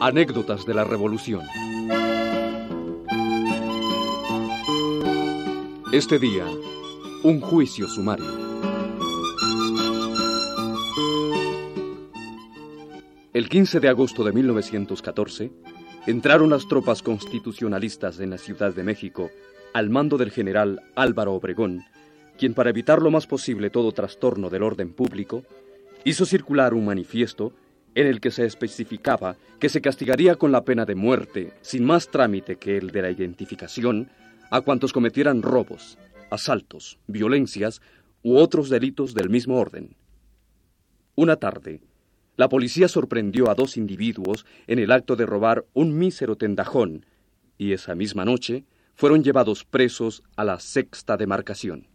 Anécdotas de la Revolución. Este día, un juicio sumario. El 15 de agosto de 1914, entraron las tropas constitucionalistas en la Ciudad de México al mando del general Álvaro Obregón, quien para evitar lo más posible todo trastorno del orden público, hizo circular un manifiesto en el que se especificaba que se castigaría con la pena de muerte, sin más trámite que el de la identificación, a cuantos cometieran robos, asaltos, violencias u otros delitos del mismo orden. Una tarde, la policía sorprendió a dos individuos en el acto de robar un mísero tendajón y esa misma noche fueron llevados presos a la sexta demarcación.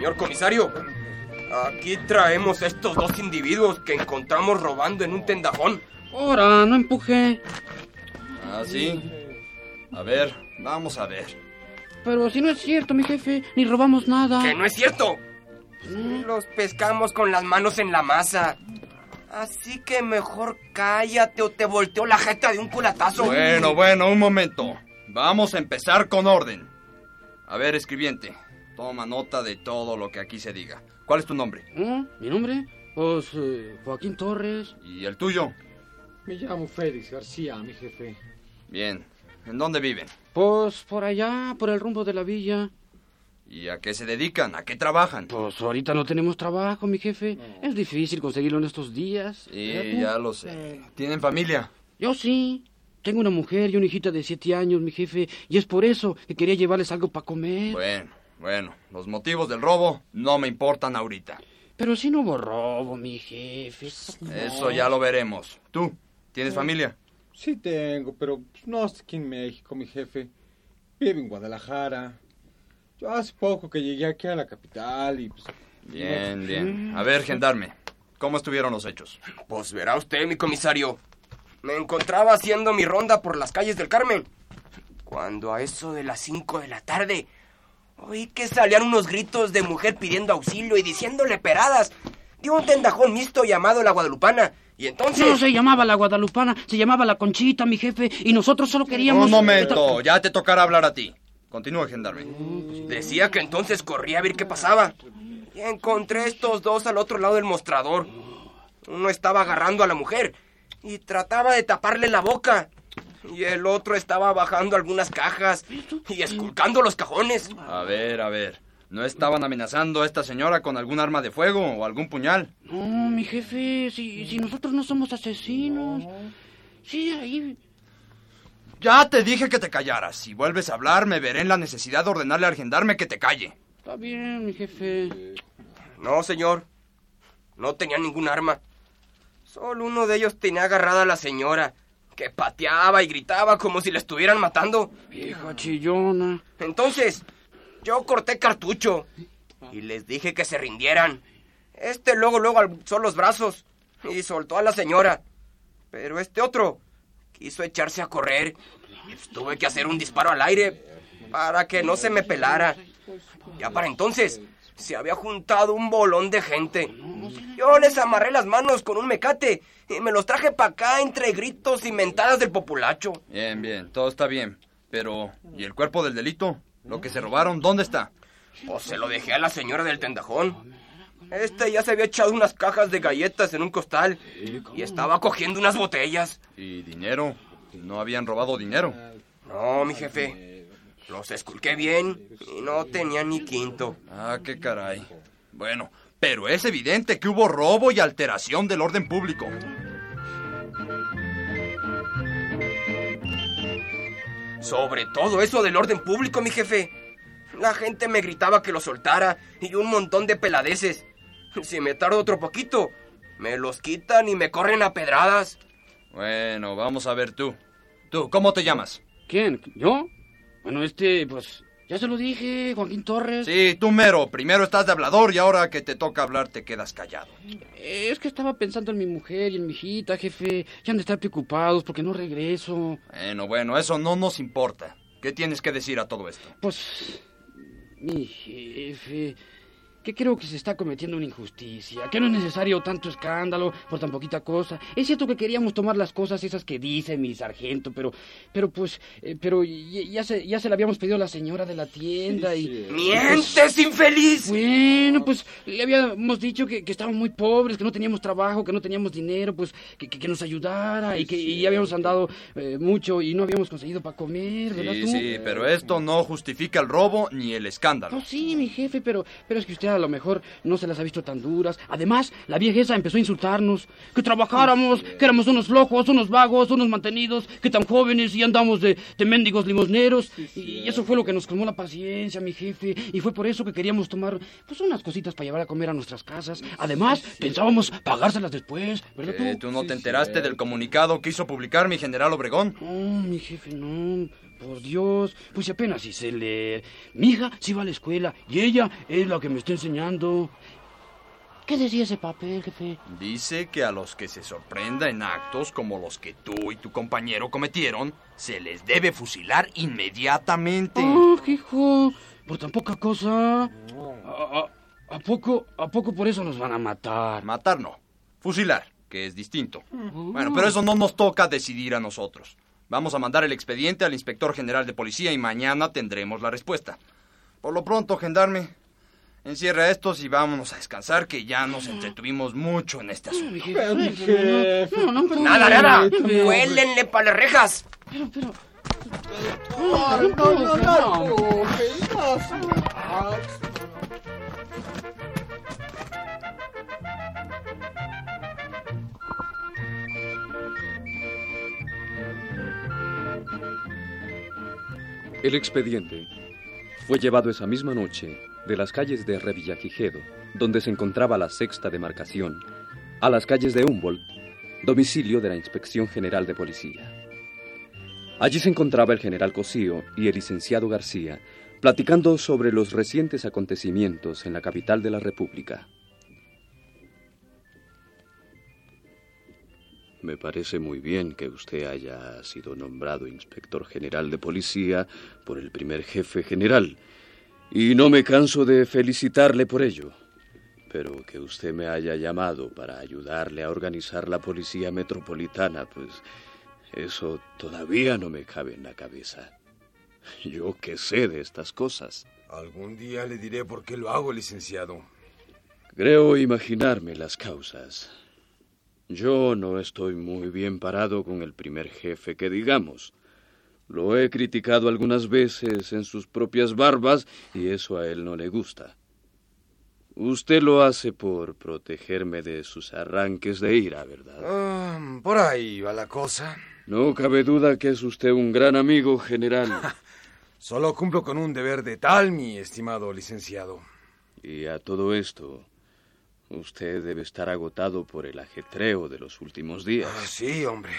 Señor comisario, aquí traemos estos dos individuos que encontramos robando en un tendajón. Ahora, no empuje. Ah, sí. A ver, vamos a ver. Pero si no es cierto, mi jefe, ni robamos nada. ¡Que no es cierto! Los pescamos con las manos en la masa. Así que mejor cállate o te volteo la jeta de un culatazo. Bueno, bueno, un momento. Vamos a empezar con orden. A ver, escribiente, toma nota de todo lo que aquí se diga. ¿Cuál es tu nombre? ¿Eh? ¿Mi nombre? Pues eh, Joaquín Torres. ¿Y el tuyo? Me llamo Félix García, mi jefe. Bien. ¿En dónde viven? Pues por allá, por el rumbo de la villa. ¿Y a qué se dedican? ¿A qué trabajan? Pues ahorita no tenemos trabajo, mi jefe. Es difícil conseguirlo en estos días. Sí, ya lo sé. ¿Tienen familia? Yo sí. Tengo una mujer y una hijita de siete años, mi jefe, y es por eso que quería llevarles algo para comer. Bueno, bueno, los motivos del robo no me importan ahorita. Pero si no hubo robo, mi jefe. Eso ya lo veremos. ¿Tú? ¿Tienes familia? Sí tengo, pero no estoy aquí en México, mi jefe. Vive en Guadalajara. Yo hace poco que llegué aquí a la capital y pues... Bien, bien. A ver, gendarme, ¿cómo estuvieron los hechos? Pues verá usted, mi comisario. Me encontraba haciendo mi ronda por las calles del Carmen. Cuando a eso de las cinco de la tarde oí que salían unos gritos de mujer pidiendo auxilio y diciéndole peradas. Dio un tendajón mixto llamado la Guadalupana. Y entonces... No se llamaba la Guadalupana, se llamaba la Conchita, mi jefe, y nosotros solo queríamos... Un momento, ya te tocará hablar a ti. Continúa, gendarme. Decía que entonces corría a ver qué pasaba. Y encontré estos dos al otro lado del mostrador. Uno estaba agarrando a la mujer y trataba de taparle la boca. Y el otro estaba bajando algunas cajas y esculcando los cajones. A ver, a ver. ¿No estaban amenazando a esta señora con algún arma de fuego o algún puñal? No, mi jefe, si, si nosotros no somos asesinos. Sí, ahí... Ya te dije que te callaras. Si vuelves a hablar, me veré en la necesidad de ordenarle al gendarme que te calle. Está bien, mi jefe. No, señor. No tenía ningún arma. Solo uno de ellos tenía agarrada a la señora, que pateaba y gritaba como si la estuvieran matando. Vieja chillona. Entonces, yo corté cartucho y les dije que se rindieran. Este luego, luego alzó los brazos y soltó a la señora. Pero este otro quiso echarse a correr. Tuve que hacer un disparo al aire para que no se me pelara. Ya para entonces se había juntado un bolón de gente. Yo les amarré las manos con un mecate y me los traje para acá entre gritos y mentadas del populacho. Bien, bien, todo está bien. Pero, ¿y el cuerpo del delito? Lo que se robaron, ¿dónde está? Pues se lo dejé a la señora del tendajón. Este ya se había echado unas cajas de galletas en un costal y estaba cogiendo unas botellas. ¿Y dinero? ¿No habían robado dinero? No, mi jefe. Los esculqué bien y no tenía ni quinto. Ah, qué caray. Bueno, pero es evidente que hubo robo y alteración del orden público. Sobre todo eso del orden público, mi jefe. La gente me gritaba que lo soltara y un montón de peladeces. Si me tardo otro poquito, me los quitan y me corren a pedradas. Bueno, vamos a ver tú. Tú, ¿cómo te llamas? ¿Quién? ¿Yo? Bueno, este, pues, Ya se lo dije, Joaquín Torres. Sí, tú mero. Primero estás de hablador y ahora que te toca hablar te quedas callado. Es que estaba pensando en mi mujer y en mi hijita, jefe. Ya han de estar preocupados porque no regreso. Bueno, bueno, eso no nos importa. ¿Qué tienes que decir a todo esto? Pues... Mi jefe que creo que se está cometiendo una injusticia, que no es necesario tanto escándalo por tan poquita cosa. Es cierto que queríamos tomar las cosas esas que dice mi sargento, pero, pero pues, eh, pero ya, se, ya se la habíamos pedido a la señora de la tienda y... ¡Mientes, infeliz! Bueno, pues le habíamos dicho que, que, estábamos muy pobres, que no teníamos trabajo, que no teníamos dinero, pues que, que nos ayudara y que ya habíamos andado eh, mucho y no habíamos conseguido para comer, ¿verdad sí, tú? Sí, pero esto no justifica el robo ni el escándalo. No, sí, mi jefe, pero, pero es que usted a lo mejor no se las ha visto tan duras. Además, la vieja esa empezó a insultarnos, que trabajáramos, que éramos unos flojos, unos vagos, unos mantenidos, que tan jóvenes y andamos de, de mendigos limosneros. y eso fue lo que nos calmó la paciencia, mi jefe. Y fue por eso que queríamos tomar pues unas cositas para llevar a comer a nuestras casas. Además, pensábamos pagárselas después, ¿verdad tú? ¿Tú no te enteraste del comunicado que hizo publicar mi general Obregón? No, mi jefe, no. Por Dios, pues apenas si se lee. Mi hija sí va a la escuela y ella es la que me está enseñando. ¿Qué decía ese papel, jefe? Dice que a los que se sorprenda en actos como los que tú y tu compañero cometieron, se les debe fusilar inmediatamente. ¡Ah, hijo! Por tan poca cosa. ¿A, a, a poco, ¿A poco por eso nos van a matar? Matar no. Fusilar, que es distinto. Bueno, pero eso no nos toca decidir a nosotros. Vamos a mandar el expediente al inspector general de policía y mañana tendremos la respuesta. Por lo pronto, gendarme, encierra estos y vámonos a descansar, que ya nos entretuvimos mucho en este asunto. Pero, mi jefe. No, no, pero... ¡Nada, nada! ¡Huélenle para las rejas! Pero, pero... No, no, no, no, El expediente fue llevado esa misma noche de las calles de Revillagigedo, donde se encontraba la sexta demarcación, a las calles de Humboldt, domicilio de la Inspección General de Policía. Allí se encontraba el general Cosío y el licenciado García platicando sobre los recientes acontecimientos en la capital de la República. Me parece muy bien que usted haya sido nombrado inspector general de policía por el primer jefe general, y no me canso de felicitarle por ello. Pero que usted me haya llamado para ayudarle a organizar la policía metropolitana, pues eso todavía no me cabe en la cabeza. Yo qué sé de estas cosas. Algún día le diré por qué lo hago, licenciado. Creo imaginarme las causas. Yo no estoy muy bien parado con el primer jefe que digamos. Lo he criticado algunas veces en sus propias barbas y eso a él no le gusta. Usted lo hace por protegerme de sus arranques de ira, ¿verdad? Ah, por ahí va la cosa. No cabe duda que es usted un gran amigo, general. Solo cumplo con un deber de tal, mi estimado licenciado. y a todo esto, usted debe estar agotado por el ajetreo de los últimos días. Ah, sí, hombre.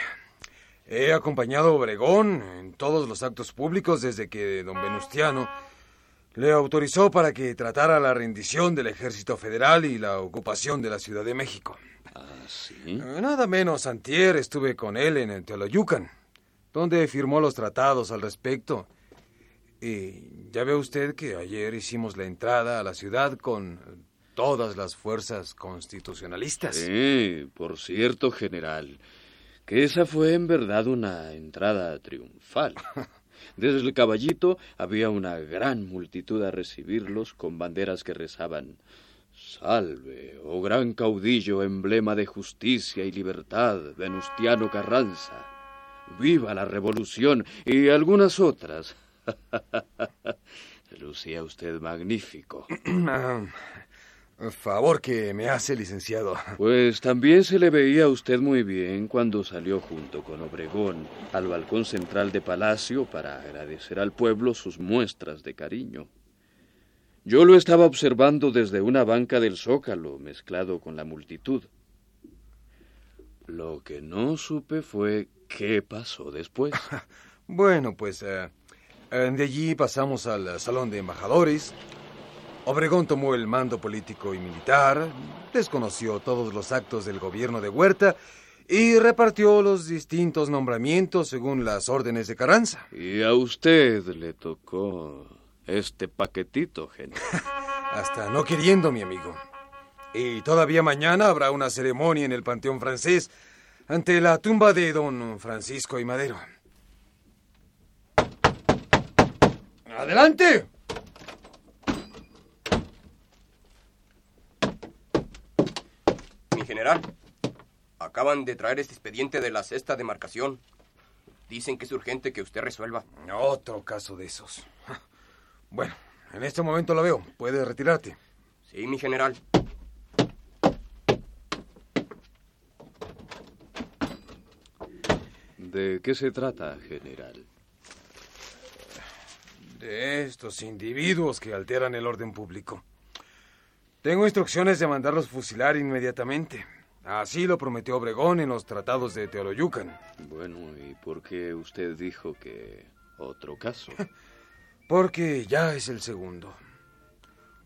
He acompañado a Obregón en todos los actos públicos desde que don Venustiano le autorizó para que tratara la rendición del ejército federal y la ocupación de la Ciudad de México. ¿Ah, sí? Eh, Nada menos antier estuve con él en el Teoloyucan, donde firmó los tratados al respecto. Y ya ve usted que ayer hicimos la entrada a la ciudad con todas las fuerzas constitucionalistas. Sí, por cierto, general, que esa fue en verdad una entrada triunfal. Desde el caballito había una gran multitud a recibirlos con banderas que rezaban Salve, oh gran caudillo, emblema de justicia y libertad, Venustiano Carranza. Viva la revolución y algunas otras. Lucía usted magnífico. Favor que me hace, licenciado. Pues también se le veía a usted muy bien cuando salió junto con Obregón al balcón central de Palacio para agradecer al pueblo sus muestras de cariño. Yo lo estaba observando desde una banca del zócalo, mezclado con la multitud. Lo que no supe fue qué pasó después. Bueno, pues eh, Eh, De allí pasamos al salón de embajadores. Obregón tomó el mando político y militar, desconoció todos los actos del gobierno de Huerta y repartió los distintos nombramientos según las órdenes de Carranza. Y a usted le tocó este paquetito, general. Hasta no queriendo, mi amigo. Y todavía mañana habrá una ceremonia en el Panteón francés ante la tumba de don Francisco y Madero. ¡Adelante! General, acaban de traer este expediente de la sexta demarcación. Dicen que es urgente que usted resuelva. Otro caso de esos. Bueno, en este momento lo veo. Puedes retirarte. Sí, mi general. ¿De qué se trata, general? De estos individuos que alteran el orden público. Tengo instrucciones de mandarlos fusilar inmediatamente. Así lo prometió Obregón en los tratados de Teoloyucan. Bueno, ¿y por qué usted dijo que otro caso? Porque ya es el segundo.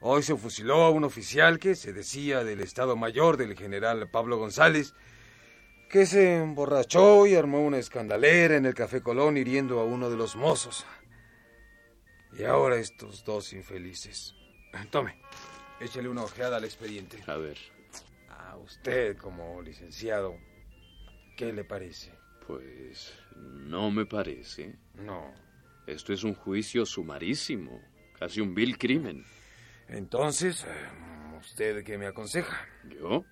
Hoy se fusiló a un oficial que se decía del Estado Mayor del general Pablo González, que se emborrachó y armó una escandalera en el Café Colón hiriendo a uno de los mozos. Y ahora estos dos infelices. Tome, échale una ojeada al expediente. A ver, A usted como licenciado, ¿qué le parece? pues no me parece. No. Esto es un juicio sumarísimo, casi un vil crimen. Entonces, eh, ¿usted qué me aconseja? ¿Yo?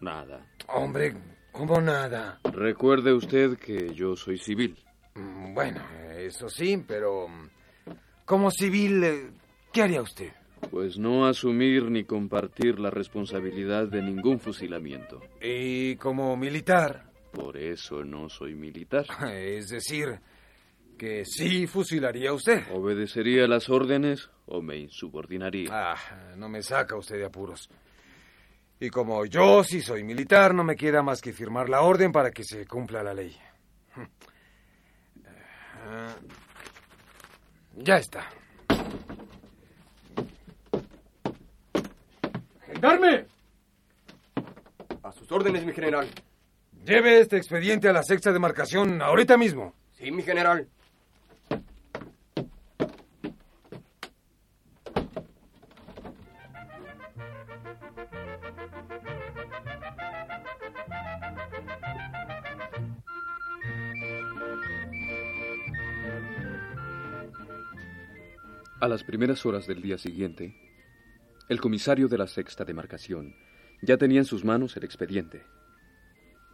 Nada. Hombre, ¿cómo nada? Recuerde usted que yo soy civil. Mm, Bueno, eso sí, pero mm, como civil, eh, ¿qué haría usted? Pues no asumir ni compartir la responsabilidad de ningún fusilamiento. Y como militar, Por eso no soy militar. es decir, que sí fusilaría usted. ¿Obedecería las órdenes o me insubordinaría? Ah, no me saca usted de apuros. Y como yo sí soy militar, no me queda más que firmar la orden para que se cumpla la ley. Ah, Ya está. ¡Gendarme! A sus órdenes, mi general. Lleve este expediente a la sexta demarcación ahorita mismo. Sí, mi general. A las primeras horas del día siguiente, el comisario de la sexta demarcación ya tenía en sus manos el expediente.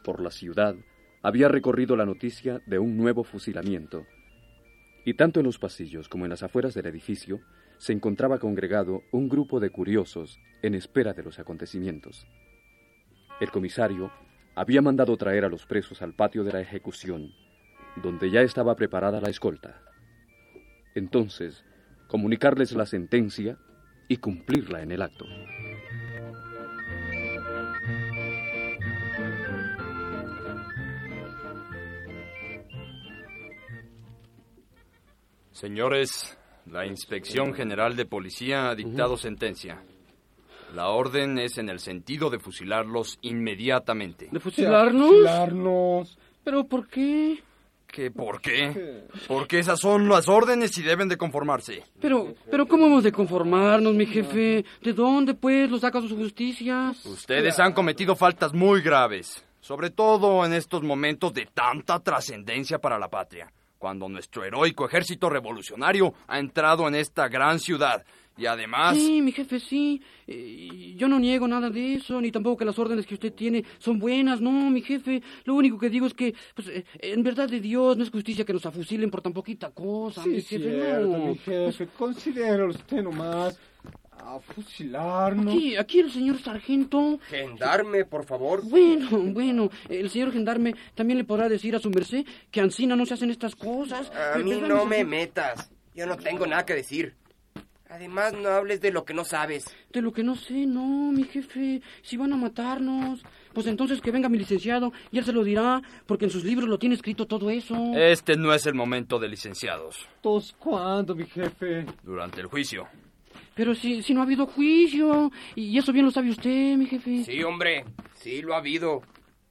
Por la ciudad había recorrido la noticia de un nuevo fusilamiento, y tanto en los pasillos como en las afueras del edificio se encontraba congregado un grupo de curiosos en espera de los acontecimientos. El comisario había mandado traer a los presos al patio de la ejecución, donde ya estaba preparada la escolta. Entonces, comunicarles la sentencia y cumplirla en el acto. Señores, la Inspección General de Policía ha dictado sentencia. La orden es en el sentido de fusilarlos inmediatamente. ¿De fusilarnos? Fusilarnos. ¿Pero por qué? ¿Qué? ¿Por qué? Porque esas son las órdenes y deben de conformarse. Pero, pero ¿cómo hemos de conformarnos, mi jefe? ¿De dónde, pues, los saca sus justicias? Ustedes han cometido faltas muy graves, sobre todo en estos momentos de tanta trascendencia para la patria, cuando nuestro heroico ejército revolucionario ha entrado en esta gran ciudad y además... Sí, mi jefe, sí. Eh, yo no niego nada de eso, ni tampoco que las órdenes que usted tiene son buenas. No, mi jefe. Lo único que digo es que, pues, eh, en verdad de Dios, no es justicia que nos afusilen por tan poquita cosa, Sí, mi es jefe. cierto, no. mi jefe. Considéralo usted nomás. A fusilarnos. Aquí, aquí el señor sargento. Gendarme, por favor. Bueno, bueno, el señor gendarme también le podrá decir a su merced que Ancina no se hacen estas cosas. A mí no me metas. Yo no tengo nada que decir. Además, no hables de lo que no sabes. De lo que no sé, no, mi jefe. Si van a matarnos. Pues entonces que venga mi licenciado y él se lo dirá, porque en sus libros lo tiene escrito todo eso. Este no es el momento de licenciados. ¿Tos cuándo, mi jefe? Durante el juicio. Pero si, si no ha habido juicio, y eso bien lo sabe usted, mi jefe. Sí, hombre, sí lo ha habido.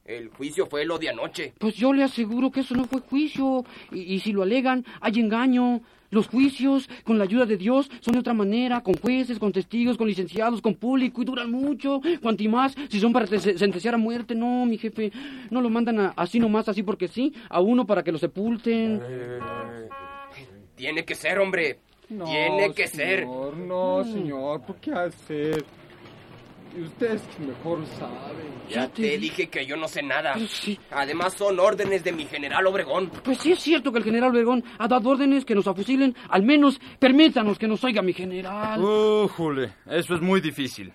El juicio fue lo de anoche. Pues yo le aseguro que eso no fue juicio, y, y si lo alegan, hay engaño. Los juicios, con la ayuda de Dios, son de otra manera, con jueces, con testigos, con licenciados, con público, y duran mucho. Cuanto y más, si son para te- sentenciar a muerte, no, mi jefe. No lo mandan a- así nomás, así porque sí, a uno para que lo sepulten. Tiene que ser, hombre. No, Tiene que ser. señor, No, señor, ¿por qué hacer? Y ustedes mejor saben. Ya te te di- dije que yo no sé nada. Pero sí. Además son órdenes de mi general Obregón. Pues sí es cierto que el general Obregón ha dado órdenes que nos afusilen. Al menos permítanos que nos oiga mi general. Uh, Jule, eso es muy difícil.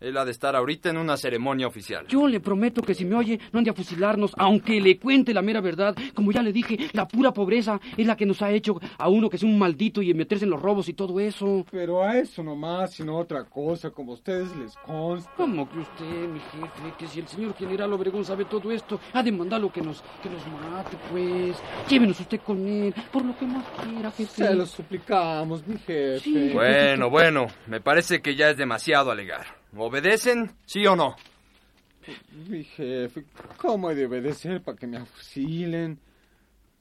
Él ha de estar ahorita en una ceremonia oficial. Yo le prometo que si me oye no han de a fusilarnos, aunque le cuente la mera verdad. Como ya le dije, la pura pobreza es la que nos ha hecho a uno que sea un maldito y meterse en los robos y todo eso. Pero a eso nomás, sino otra cosa, como a ustedes les consta. ¿Cómo que usted, mi jefe, que si el señor general Obregón sabe todo esto, ha de mandarlo que nos, que nos mate, pues? Llévenos usted con él, por lo que más quiera, jefe. Se lo suplicamos, mi jefe. Sí. Bueno, bueno, me parece que ya es demasiado alegar. ¿Obedecen? ¿Sí o no? Mi jefe, ¿cómo he de obedecer para que me afusilen?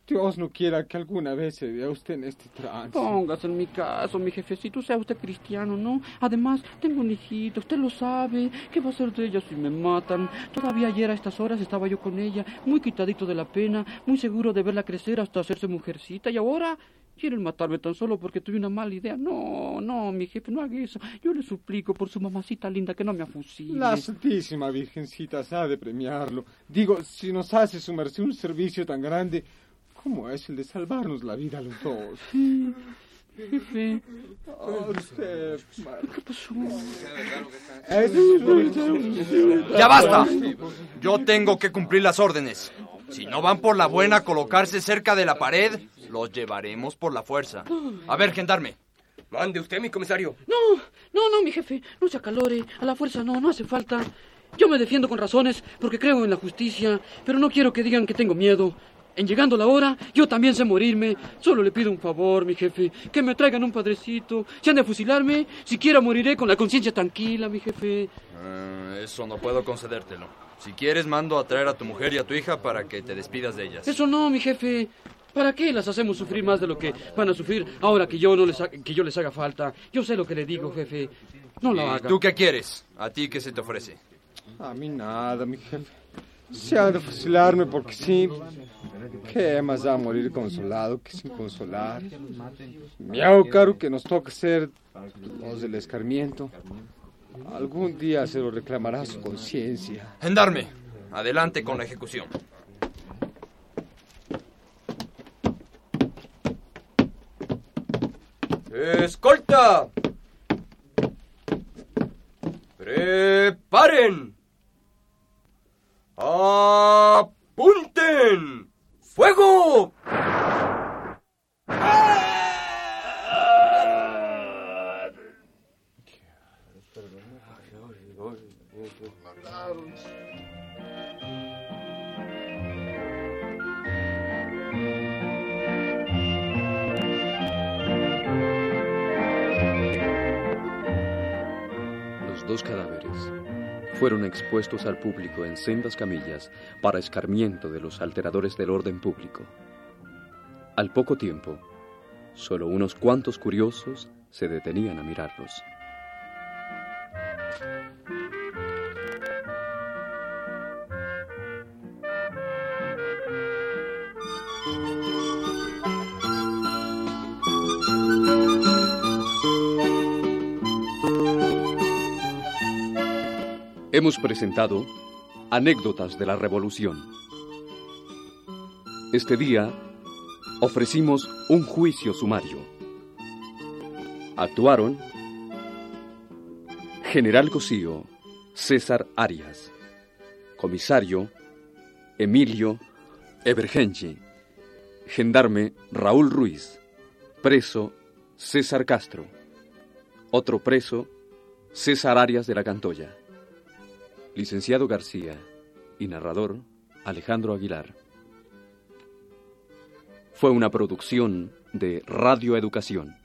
Dios no quiera que alguna vez se vea usted en este trance. Póngase en mi caso, mi jefecito, sea usted cristiano, ¿no? Además, tengo un hijito, usted lo sabe. ¿Qué va a ser de ella si me matan? Todavía ayer a estas horas estaba yo con ella, muy quitadito de la pena, muy seguro de verla crecer hasta hacerse mujercita. Y ahora quieren matarme tan solo porque tuve una mala idea. No, no, mi jefe, no haga eso. Yo le suplico por su mamacita linda que no me afusile. La Santísima Virgencita se ha de premiarlo. Digo, si nos hace su merced un servicio tan grande como es el de salvarnos la vida a los dos. Jefe, usted, ¿qué pasó? ¡Ya basta! Yo tengo que cumplir las órdenes. Si no van por la buena a colocarse cerca de la pared, los llevaremos por la fuerza. A ver, gendarme. Mande usted, mi comisario. No, no, no, mi jefe, no se acalore. A la fuerza no, no hace falta. Yo me defiendo con razones porque creo en la justicia, pero no quiero que digan que tengo miedo. En llegando la hora, yo también sé morirme. Solo le pido un favor, mi jefe, que me traigan un padrecito. Si han de fusilarme, siquiera moriré con la conciencia tranquila, mi jefe. Eh, eso no puedo concedértelo. Si quieres, mando a traer a tu mujer y a tu hija para que te despidas de ellas. Eso no, mi jefe. ¿Para qué las hacemos sufrir más de lo que van a sufrir ahora que yo no les ha- que yo les haga falta? Yo sé lo que le digo, jefe. No lo ¿Y haga. tú qué quieres? ¿A ti qué se te ofrece? A mí nada, mi jefe. Se ha de fusilarme porque sí. ¿Qué más da morir consolado que sin consolar? Me hago caro que nos toca ser los del escarmiento. Algún día se lo reclamará su conciencia. Gendarme, adelante con la ejecución. ¡Escolta! ¡Preparen! Expuestos al público en sendas camillas para escarmiento de los alteradores del orden público. Al poco tiempo, solo unos cuantos curiosos se detenían a mirarlos. Hemos presentado Anécdotas de la Revolución. Este día ofrecimos un juicio sumario. Actuaron General Cosío, César Arias. Comisario, Emilio Evergenchi. Gendarme, Raúl Ruiz. Preso, César Castro. Otro preso, César Arias de la Cantoya. Licenciado García, y narrador Alejandro Aguilar. Fue una producción de Radio Educación.